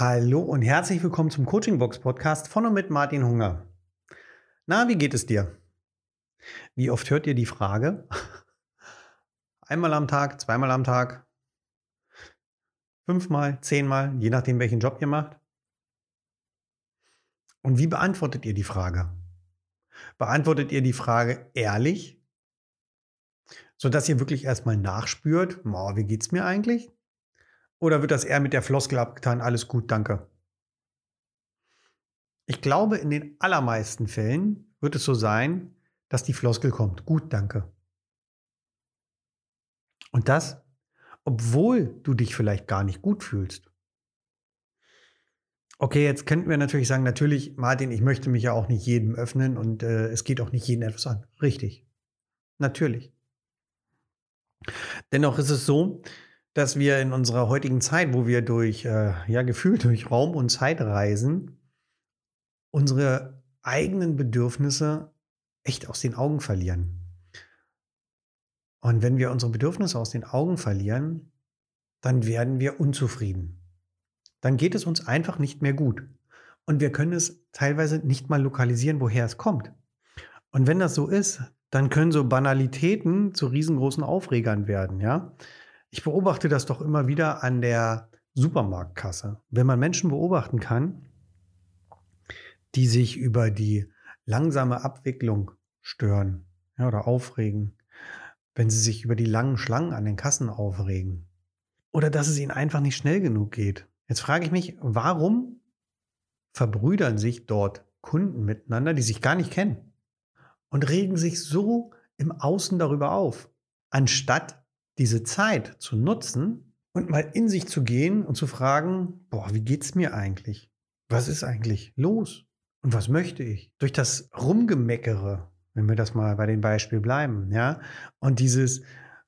Hallo und herzlich willkommen zum Coaching Box Podcast von und mit Martin Hunger. Na, wie geht es dir? Wie oft hört ihr die Frage? Einmal am Tag, zweimal am Tag, fünfmal, zehnmal, je nachdem, welchen Job ihr macht. Und wie beantwortet ihr die Frage? Beantwortet ihr die Frage ehrlich, sodass ihr wirklich erstmal nachspürt, wie geht es mir eigentlich? Oder wird das eher mit der Floskel abgetan, alles gut, danke? Ich glaube, in den allermeisten Fällen wird es so sein, dass die Floskel kommt. Gut, danke. Und das, obwohl du dich vielleicht gar nicht gut fühlst. Okay, jetzt könnten wir natürlich sagen, natürlich, Martin, ich möchte mich ja auch nicht jedem öffnen und äh, es geht auch nicht jeden etwas an. Richtig. Natürlich. Dennoch ist es so, dass wir in unserer heutigen Zeit, wo wir durch, äh, ja, gefühlt durch Raum und Zeit reisen, unsere eigenen Bedürfnisse echt aus den Augen verlieren. Und wenn wir unsere Bedürfnisse aus den Augen verlieren, dann werden wir unzufrieden. Dann geht es uns einfach nicht mehr gut. Und wir können es teilweise nicht mal lokalisieren, woher es kommt. Und wenn das so ist, dann können so Banalitäten zu riesengroßen Aufregern werden, ja. Ich beobachte das doch immer wieder an der Supermarktkasse. Wenn man Menschen beobachten kann, die sich über die langsame Abwicklung stören ja, oder aufregen, wenn sie sich über die langen Schlangen an den Kassen aufregen oder dass es ihnen einfach nicht schnell genug geht. Jetzt frage ich mich, warum verbrüdern sich dort Kunden miteinander, die sich gar nicht kennen und regen sich so im Außen darüber auf, anstatt diese Zeit zu nutzen und mal in sich zu gehen und zu fragen, boah, wie geht's mir eigentlich? Was ist eigentlich los? Und was möchte ich? Durch das Rumgemeckere, wenn wir das mal bei dem Beispiel bleiben, ja, und dieses,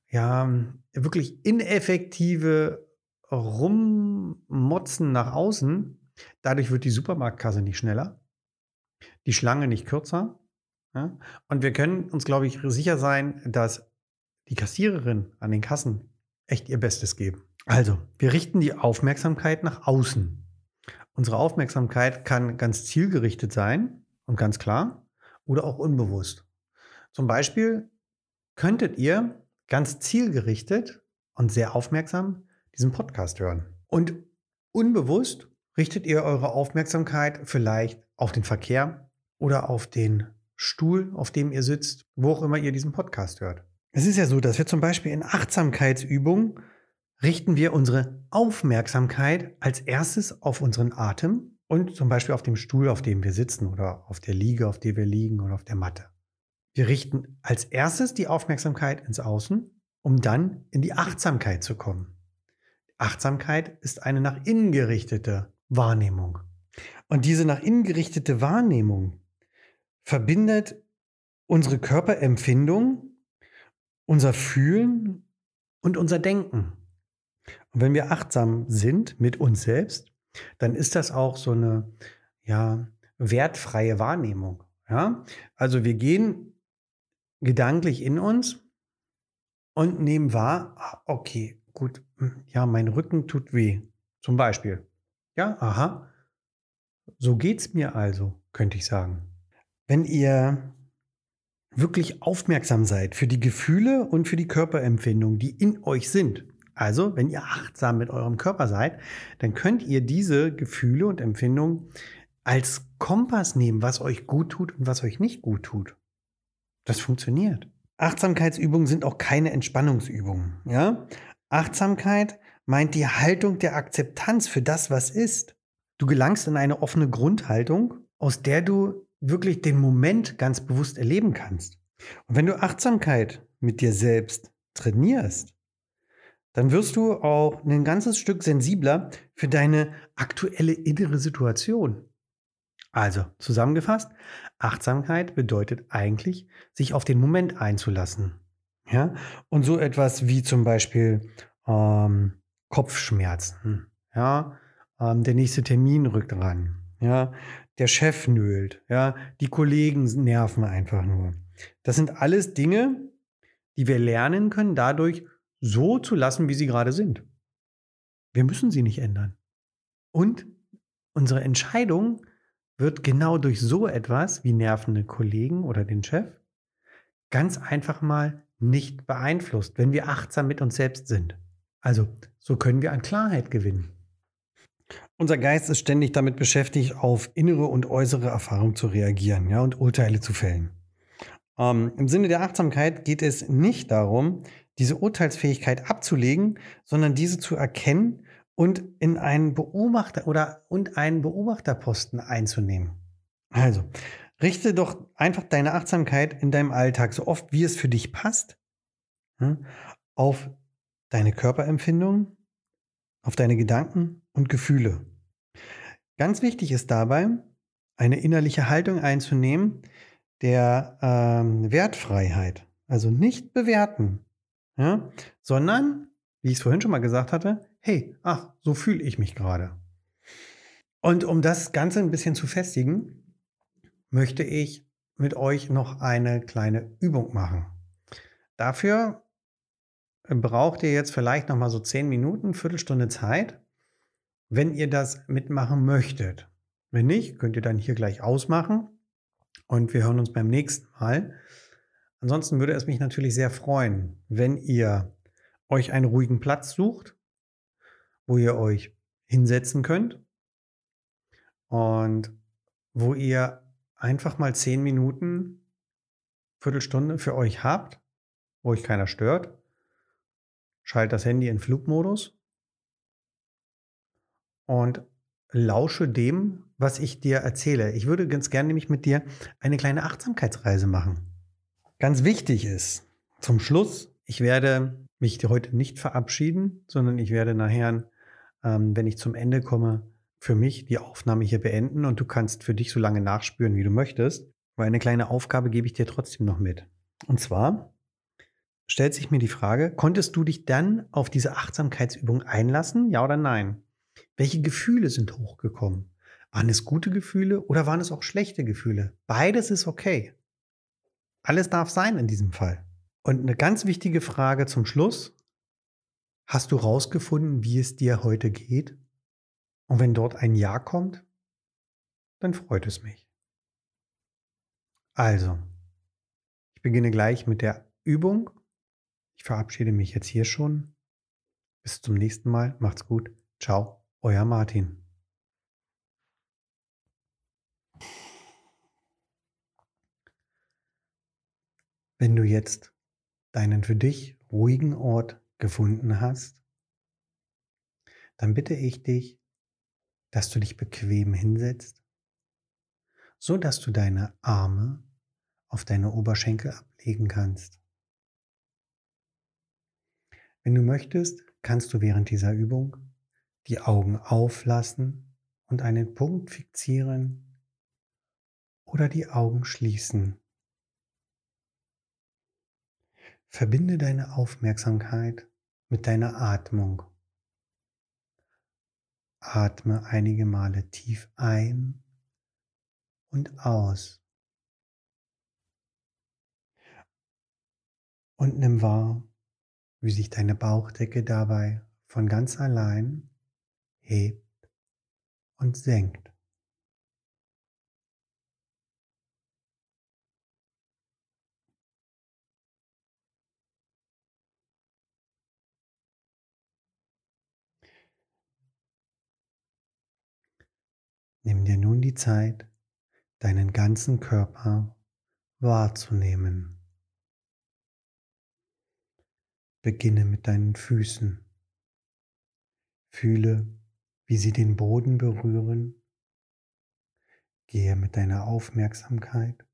ja, wirklich ineffektive Rummotzen nach außen, dadurch wird die Supermarktkasse nicht schneller, die Schlange nicht kürzer. Ja? Und wir können uns, glaube ich, sicher sein, dass die Kassiererin an den Kassen echt ihr Bestes geben. Also, wir richten die Aufmerksamkeit nach außen. Unsere Aufmerksamkeit kann ganz zielgerichtet sein und ganz klar oder auch unbewusst. Zum Beispiel könntet ihr ganz zielgerichtet und sehr aufmerksam diesen Podcast hören. Und unbewusst richtet ihr eure Aufmerksamkeit vielleicht auf den Verkehr oder auf den Stuhl, auf dem ihr sitzt, wo auch immer ihr diesen Podcast hört. Es ist ja so, dass wir zum Beispiel in Achtsamkeitsübungen richten wir unsere Aufmerksamkeit als erstes auf unseren Atem und zum Beispiel auf dem Stuhl, auf dem wir sitzen oder auf der Liege, auf der wir liegen oder auf der Matte. Wir richten als erstes die Aufmerksamkeit ins Außen, um dann in die Achtsamkeit zu kommen. Achtsamkeit ist eine nach innen gerichtete Wahrnehmung. Und diese nach innen gerichtete Wahrnehmung verbindet unsere Körperempfindung unser Fühlen und unser Denken. Und wenn wir achtsam sind mit uns selbst, dann ist das auch so eine ja, wertfreie Wahrnehmung. Ja? Also wir gehen gedanklich in uns und nehmen wahr, ah, okay, gut, hm, ja, mein Rücken tut weh. Zum Beispiel. Ja, aha. So geht es mir also, könnte ich sagen. Wenn ihr wirklich aufmerksam seid für die Gefühle und für die Körperempfindungen, die in euch sind. Also, wenn ihr achtsam mit eurem Körper seid, dann könnt ihr diese Gefühle und Empfindungen als Kompass nehmen, was euch gut tut und was euch nicht gut tut. Das funktioniert. Achtsamkeitsübungen sind auch keine Entspannungsübungen. Ja? Achtsamkeit meint die Haltung der Akzeptanz für das, was ist. Du gelangst in eine offene Grundhaltung, aus der du wirklich den Moment ganz bewusst erleben kannst. Und wenn du Achtsamkeit mit dir selbst trainierst, dann wirst du auch ein ganzes Stück sensibler für deine aktuelle innere Situation. Also, zusammengefasst, Achtsamkeit bedeutet eigentlich, sich auf den Moment einzulassen. Ja? Und so etwas wie zum Beispiel ähm, Kopfschmerzen. Ja? Ähm, der nächste Termin rückt ran. Ja? Der Chef nölt, ja, die Kollegen nerven einfach nur. Das sind alles Dinge, die wir lernen können, dadurch so zu lassen, wie sie gerade sind. Wir müssen sie nicht ändern. Und unsere Entscheidung wird genau durch so etwas wie nervende Kollegen oder den Chef ganz einfach mal nicht beeinflusst, wenn wir achtsam mit uns selbst sind. Also, so können wir an Klarheit gewinnen. Unser Geist ist ständig damit beschäftigt, auf innere und äußere Erfahrung zu reagieren ja, und Urteile zu fällen. Ähm, Im Sinne der Achtsamkeit geht es nicht darum, diese Urteilsfähigkeit abzulegen, sondern diese zu erkennen und in einen Beobachter oder und einen Beobachterposten einzunehmen. Also, richte doch einfach deine Achtsamkeit in deinem Alltag, so oft wie es für dich passt, auf deine Körperempfindung, auf deine Gedanken und Gefühle. Ganz wichtig ist dabei, eine innerliche Haltung einzunehmen der ähm, Wertfreiheit. Also nicht bewerten, ja, sondern, wie ich es vorhin schon mal gesagt hatte, hey, ach, so fühle ich mich gerade. Und um das Ganze ein bisschen zu festigen, möchte ich mit euch noch eine kleine Übung machen. Dafür braucht ihr jetzt vielleicht noch mal so zehn Minuten, Viertelstunde Zeit, wenn ihr das mitmachen möchtet. Wenn nicht, könnt ihr dann hier gleich ausmachen und wir hören uns beim nächsten Mal. Ansonsten würde es mich natürlich sehr freuen, wenn ihr euch einen ruhigen Platz sucht, wo ihr euch hinsetzen könnt und wo ihr einfach mal zehn Minuten, Viertelstunde für euch habt, wo euch keiner stört. Schaltet das Handy in Flugmodus und lausche dem, was ich dir erzähle. Ich würde ganz gerne nämlich mit dir eine kleine Achtsamkeitsreise machen. Ganz wichtig ist, zum Schluss, ich werde mich heute nicht verabschieden, sondern ich werde nachher, ähm, wenn ich zum Ende komme, für mich die Aufnahme hier beenden und du kannst für dich so lange nachspüren, wie du möchtest. Weil eine kleine Aufgabe gebe ich dir trotzdem noch mit. Und zwar stellt sich mir die Frage, konntest du dich dann auf diese Achtsamkeitsübung einlassen, ja oder nein? Welche Gefühle sind hochgekommen? Waren es gute Gefühle oder waren es auch schlechte Gefühle? Beides ist okay. Alles darf sein in diesem Fall. Und eine ganz wichtige Frage zum Schluss. Hast du rausgefunden, wie es dir heute geht? Und wenn dort ein Ja kommt, dann freut es mich. Also, ich beginne gleich mit der Übung. Ich verabschiede mich jetzt hier schon. Bis zum nächsten Mal. Macht's gut. Ciao. Euer Martin. Wenn du jetzt deinen für dich ruhigen Ort gefunden hast, dann bitte ich dich, dass du dich bequem hinsetzt, so dass du deine Arme auf deine Oberschenkel ablegen kannst. Wenn du möchtest, kannst du während dieser Übung die Augen auflassen und einen Punkt fixieren oder die Augen schließen. Verbinde deine Aufmerksamkeit mit deiner Atmung. Atme einige Male tief ein und aus. Und nimm wahr, wie sich deine Bauchdecke dabei von ganz allein hebt und senkt. Nimm dir nun die Zeit, deinen ganzen Körper wahrzunehmen. Beginne mit deinen Füßen. Fühle, wie sie den Boden berühren. Gehe mit deiner Aufmerksamkeit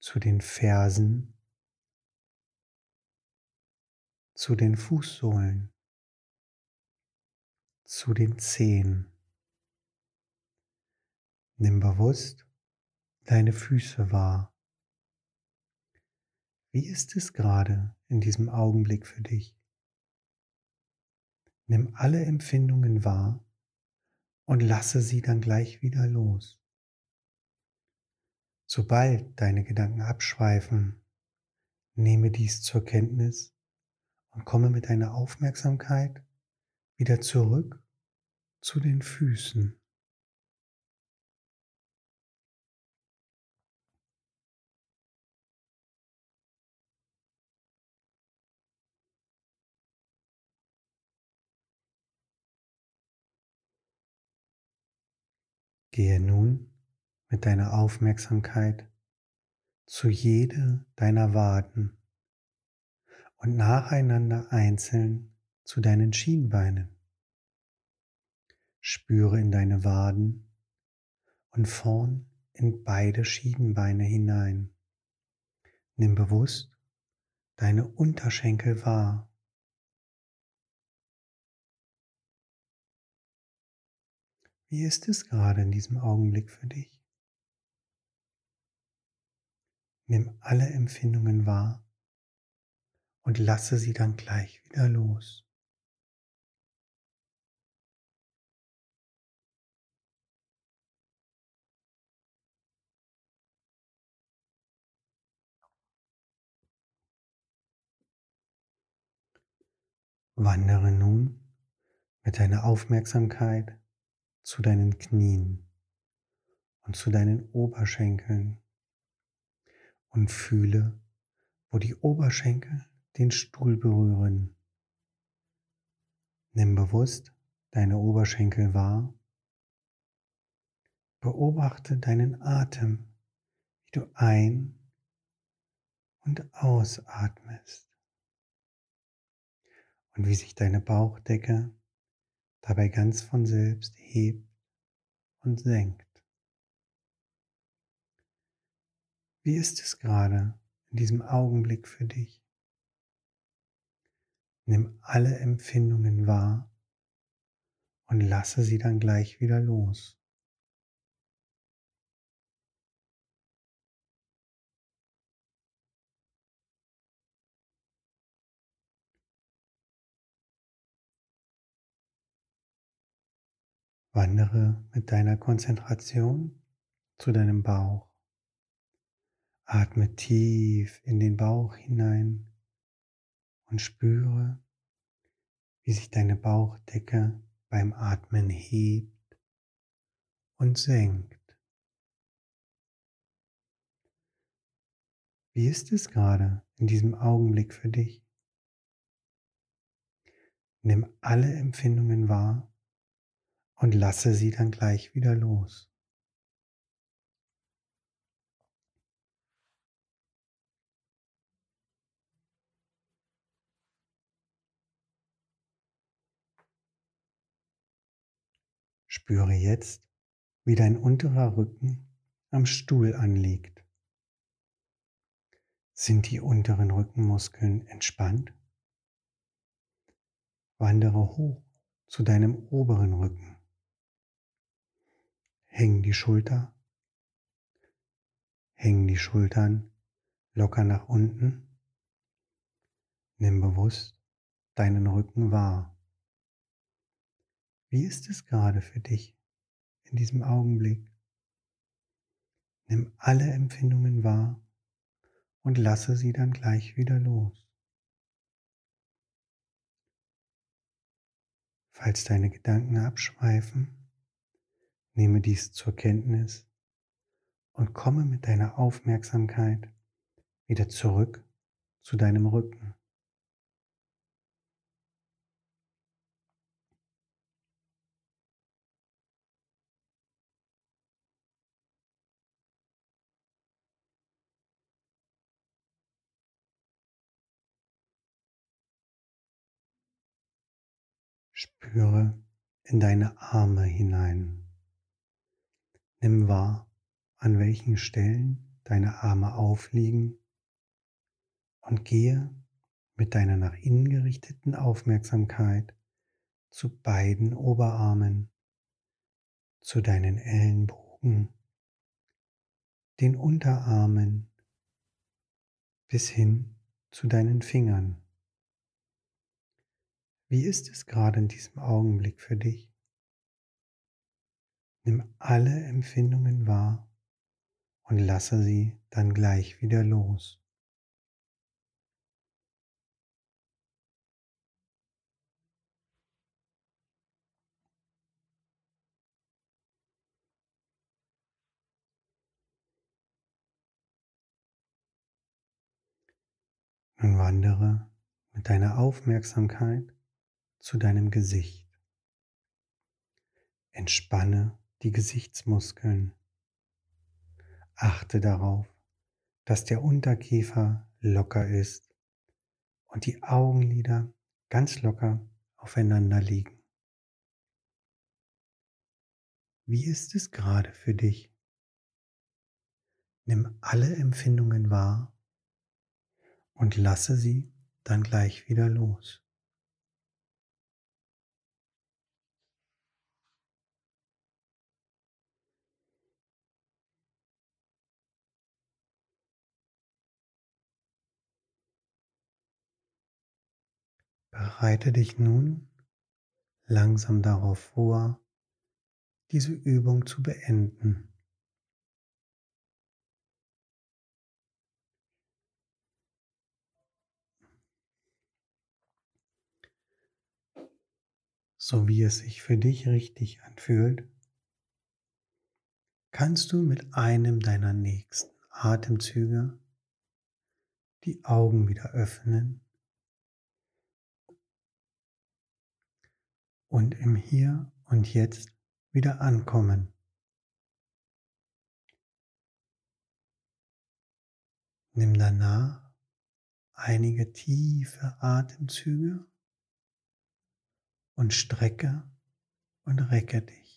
zu den Fersen, zu den Fußsohlen, zu den Zehen. Nimm bewusst deine Füße wahr. Wie ist es gerade in diesem Augenblick für dich? Nimm alle Empfindungen wahr und lasse sie dann gleich wieder los. Sobald deine Gedanken abschweifen, nehme dies zur Kenntnis und komme mit deiner Aufmerksamkeit wieder zurück zu den Füßen. Gehe nun mit deiner Aufmerksamkeit zu jede deiner Waden und nacheinander einzeln zu deinen Schienbeinen. Spüre in deine Waden und vorn in beide Schienbeine hinein. Nimm bewusst deine Unterschenkel wahr. Wie ist es gerade in diesem Augenblick für dich? Nimm alle Empfindungen wahr und lasse sie dann gleich wieder los. Wandere nun mit deiner Aufmerksamkeit zu deinen Knien und zu deinen Oberschenkeln und fühle, wo die Oberschenkel den Stuhl berühren. Nimm bewusst deine Oberschenkel wahr. Beobachte deinen Atem, wie du ein- und ausatmest und wie sich deine Bauchdecke dabei ganz von selbst hebt und senkt. Wie ist es gerade in diesem Augenblick für dich? Nimm alle Empfindungen wahr und lasse sie dann gleich wieder los. Wandere mit deiner Konzentration zu deinem Bauch. Atme tief in den Bauch hinein und spüre, wie sich deine Bauchdecke beim Atmen hebt und senkt. Wie ist es gerade in diesem Augenblick für dich? Nimm alle Empfindungen wahr und lasse sie dann gleich wieder los. Spüre jetzt, wie dein unterer Rücken am Stuhl anliegt. Sind die unteren Rückenmuskeln entspannt? Wandere hoch zu deinem oberen Rücken. Häng die Schulter, hängen die Schultern locker nach unten. Nimm bewusst deinen Rücken wahr. Wie ist es gerade für dich in diesem Augenblick? Nimm alle Empfindungen wahr und lasse sie dann gleich wieder los. Falls deine Gedanken abschweifen, Nehme dies zur Kenntnis und komme mit deiner Aufmerksamkeit wieder zurück zu deinem Rücken. Spüre in deine Arme hinein. Nimm wahr, an welchen Stellen deine Arme aufliegen und gehe mit deiner nach innen gerichteten Aufmerksamkeit zu beiden Oberarmen, zu deinen Ellenbogen, den Unterarmen bis hin zu deinen Fingern. Wie ist es gerade in diesem Augenblick für dich? Nimm alle Empfindungen wahr und lasse sie dann gleich wieder los. Nun wandere mit deiner Aufmerksamkeit zu deinem Gesicht. Entspanne die Gesichtsmuskeln. Achte darauf, dass der Unterkiefer locker ist und die Augenlider ganz locker aufeinander liegen. Wie ist es gerade für dich? Nimm alle Empfindungen wahr und lasse sie dann gleich wieder los. Bereite dich nun langsam darauf vor, diese Übung zu beenden. So wie es sich für dich richtig anfühlt, kannst du mit einem deiner nächsten Atemzüge die Augen wieder öffnen und im Hier und Jetzt wieder ankommen. Nimm danach einige tiefe Atemzüge und strecke und recke dich.